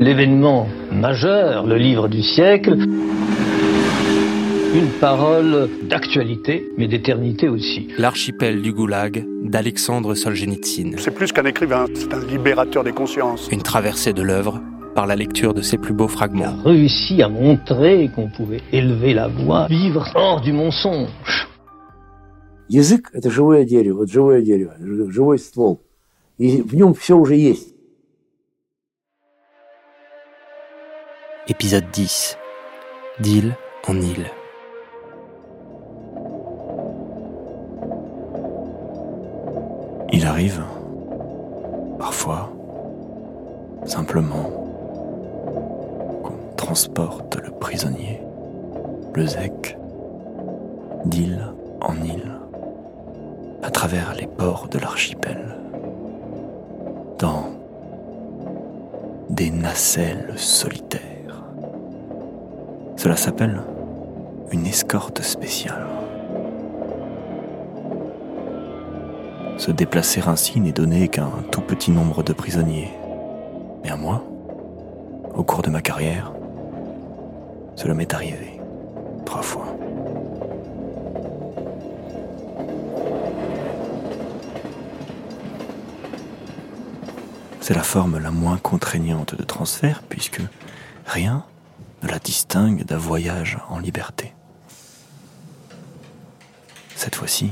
l'événement majeur, le livre du siècle, une parole d'actualité, mais d'éternité aussi. L'archipel du Goulag d'Alexandre Solzhenitsyn. C'est plus qu'un écrivain, c'est un libérateur des consciences. Une traversée de l'œuvre par la lecture de ses plus beaux fragments. Il a réussi à montrer qu'on pouvait élever la voix, vivre hors du mensonge. Язык – это живое дерево, вот живое дерево, живой ствол. И в нем все уже есть. Épisode 10. D'île en île. Il arrive, parfois, simplement, qu'on transporte le prisonnier, le zec, d'île en île, à travers les ports de l'archipel, dans des nacelles solitaires. Cela s'appelle une escorte spéciale. Se déplacer ainsi n'est donné qu'à un tout petit nombre de prisonniers. Mais à moi, au cours de ma carrière, cela m'est arrivé trois fois. C'est la forme la moins contraignante de transfert puisque rien ne la distingue d'un voyage en liberté. Cette fois-ci,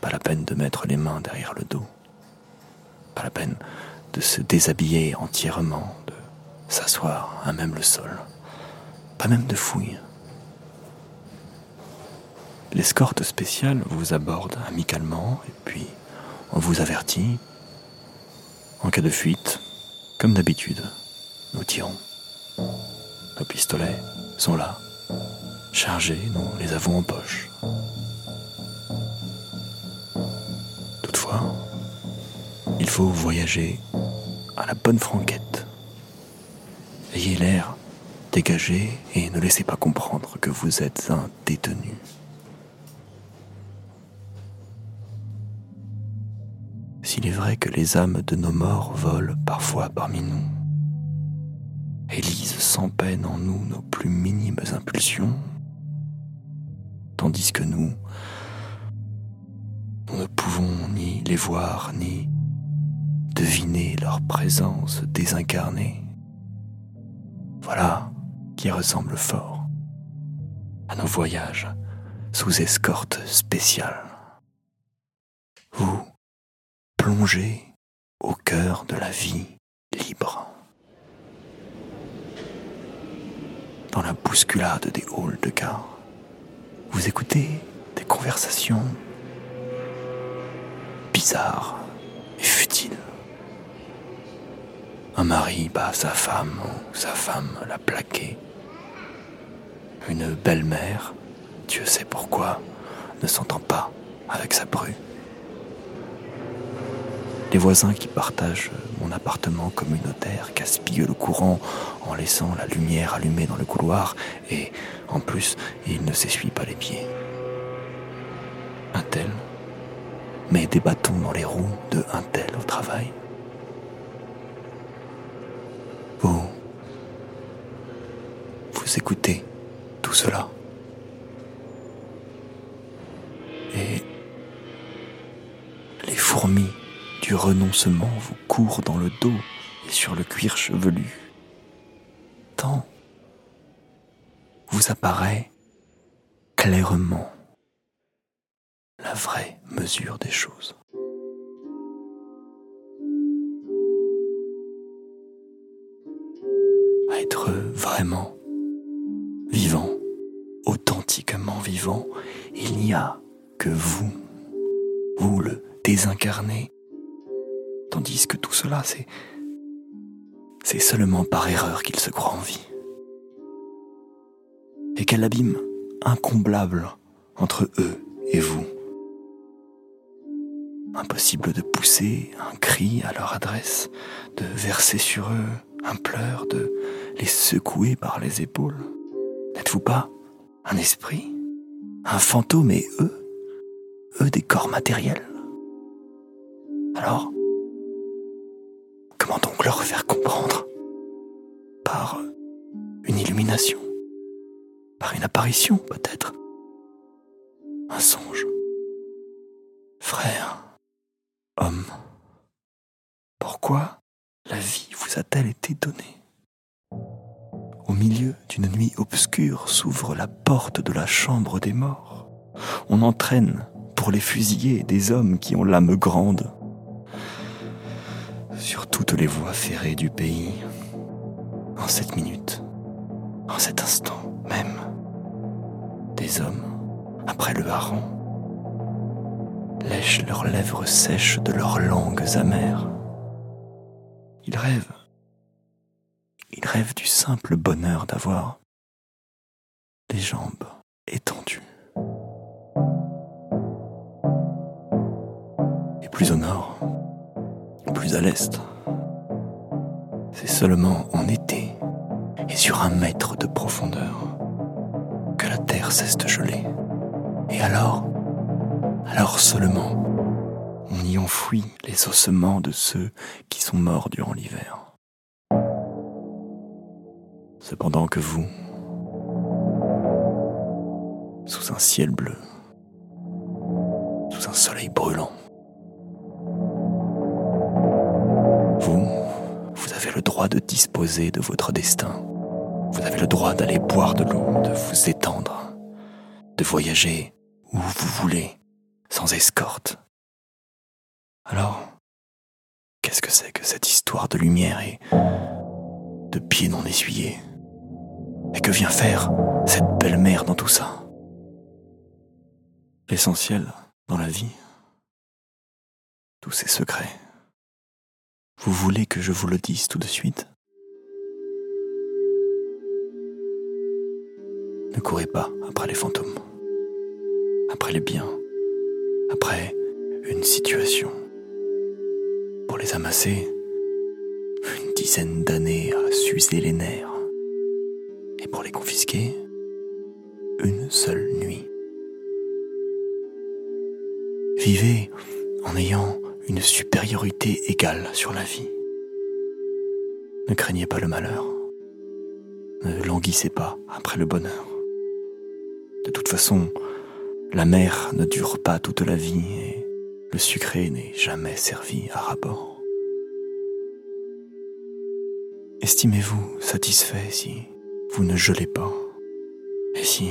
pas la peine de mettre les mains derrière le dos. Pas la peine de se déshabiller entièrement, de s'asseoir à même le sol. Pas même de fouille. L'escorte spéciale vous aborde amicalement et puis on vous avertit. En cas de fuite, comme d'habitude, nous tirons. Nos pistolets sont là, chargés, nous les avons en poche. Toutefois, il faut voyager à la bonne franquette. Ayez l'air dégagé et ne laissez pas comprendre que vous êtes un détenu. S'il est vrai que les âmes de nos morts volent parfois parmi nous, et sans peine en nous nos plus minimes impulsions, tandis que nous, nous ne pouvons ni les voir, ni deviner leur présence désincarnée. Voilà qui ressemble fort à nos voyages sous escorte spéciale. Vous plongez au cœur de la vie libre. Dans la bousculade des halls de gare, vous écoutez des conversations bizarres et futiles. Un mari bat sa femme ou sa femme l'a plaqué. Une belle-mère, Dieu sait pourquoi, ne s'entend pas avec sa bru. Les voisins qui partagent mon appartement communautaire gaspillent le courant en laissant la lumière allumée dans le couloir et, en plus, ils ne s'essuient pas les pieds. Un tel met des bâtons dans les roues de un tel au travail. Vous, vous écoutez tout cela. Et les fourmis renoncement vous courent dans le dos et sur le cuir chevelu. Tant vous apparaît clairement la vraie mesure des choses. À être vraiment vivant, authentiquement vivant, il n'y a que vous, vous le désincarné, tandis que tout cela, c'est c'est seulement par erreur qu'il se croit en vie. Et quel abîme incomblable entre eux et vous. Impossible de pousser un cri à leur adresse, de verser sur eux un pleur, de les secouer par les épaules. N'êtes-vous pas un esprit, un fantôme et eux, eux des corps matériels? Alors, donc leur faire comprendre par une illumination, par une apparition peut-être, un songe. Frère, homme, pourquoi la vie vous a-t-elle été donnée Au milieu d'une nuit obscure s'ouvre la porte de la chambre des morts. On entraîne pour les fusiller des hommes qui ont l'âme grande. Sur toutes les voies ferrées du pays, en cette minute, en cet instant même, des hommes, après le hareng, lèchent leurs lèvres sèches de leurs langues amères. Ils rêvent. Ils rêvent du simple bonheur d'avoir des jambes étendues. Et plus au nord, plus à l'est, c'est seulement en été et sur un mètre de profondeur que la terre cesse de geler. Et alors, alors seulement, on y enfouit les ossements de ceux qui sont morts durant l'hiver. Cependant que vous, sous un ciel bleu, sous un soleil brûlant, de disposer de votre destin. Vous avez le droit d'aller boire de l'eau, de vous étendre, de voyager où vous voulez, sans escorte. Alors, qu'est-ce que c'est que cette histoire de lumière et de pieds non essuyés? Et que vient faire cette belle-mère dans tout ça? L'essentiel dans la vie, tous ces secrets. Vous voulez que je vous le dise tout de suite? Ne courez pas après les fantômes, après les biens, après une situation. Pour les amasser, une dizaine d'années à s'user les nerfs. Et pour les confisquer, une seule nuit. Vivez en ayant une supériorité égale sur la vie. Ne craignez pas le malheur. Ne languissez pas après le bonheur. De toute façon, la mer ne dure pas toute la vie et le sucré n'est jamais servi à rabord. Estimez-vous satisfait si vous ne gelez pas et si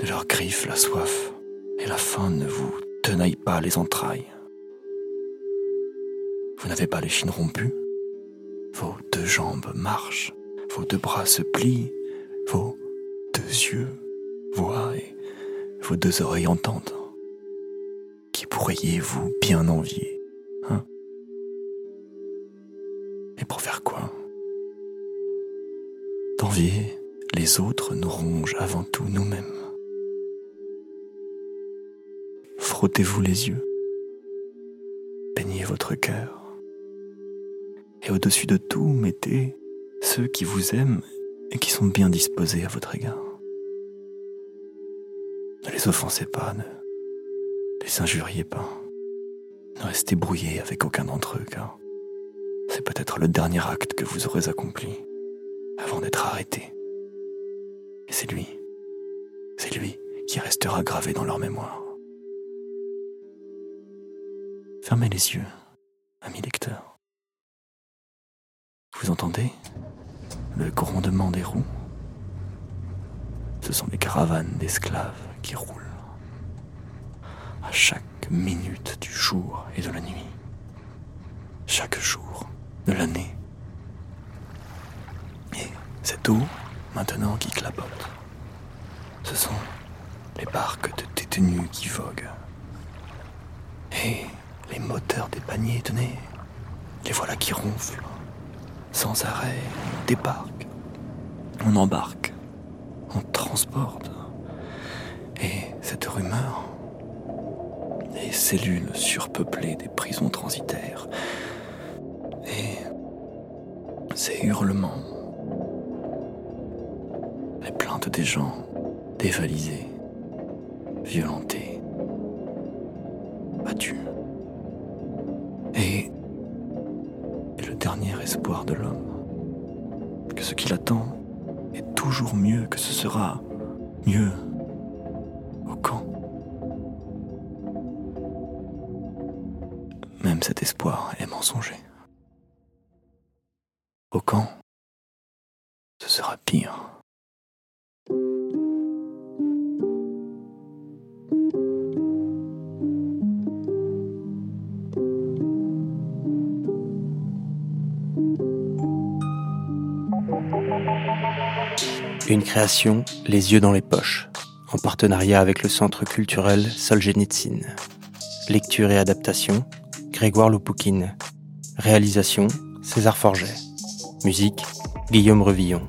de leurs griffes la soif et la faim ne vous tenaillent pas les entrailles. Vous n'avez pas les chines rompues, vos deux jambes marchent, vos deux bras se plient, vos deux yeux voient et vos deux oreilles entendent. Qui pourriez-vous bien envier, hein? Et pour faire quoi? D'envier les autres nous ronge avant tout nous-mêmes. Frottez-vous les yeux, peignez votre cœur, et au-dessus de tout, mettez ceux qui vous aiment et qui sont bien disposés à votre égard. Ne les offensez pas, ne les injuriez pas. Ne restez brouillés avec aucun d'entre eux, car c'est peut-être le dernier acte que vous aurez accompli avant d'être arrêté. Et c'est lui, c'est lui qui restera gravé dans leur mémoire. Fermez les yeux, ami lecteur. Vous entendez? Le grondement des roues? Ce sont les caravanes d'esclaves qui roulent. À chaque minute du jour et de la nuit, chaque jour de l'année. Et cette eau, maintenant, qui clapote, ce sont les barques de détenus qui voguent. Et les moteurs des paniers, tenez, les voilà qui ronflent sans arrêt, on débarque, on embarque, on transporte. Et cette rumeur, les cellules surpeuplées des prisons transitaires, et ces hurlements, les plaintes des gens dévalisés, violentés, espoir de l'homme, que ce qui l'attend est toujours mieux, que ce sera mieux au camp. Même cet espoir est mensonger. Au camp, ce sera pire. Une création, Les yeux dans les poches, en partenariat avec le Centre culturel Solzhenitsyn. Lecture et adaptation, Grégoire Lopoukine. Réalisation, César Forget. Musique, Guillaume Revillon.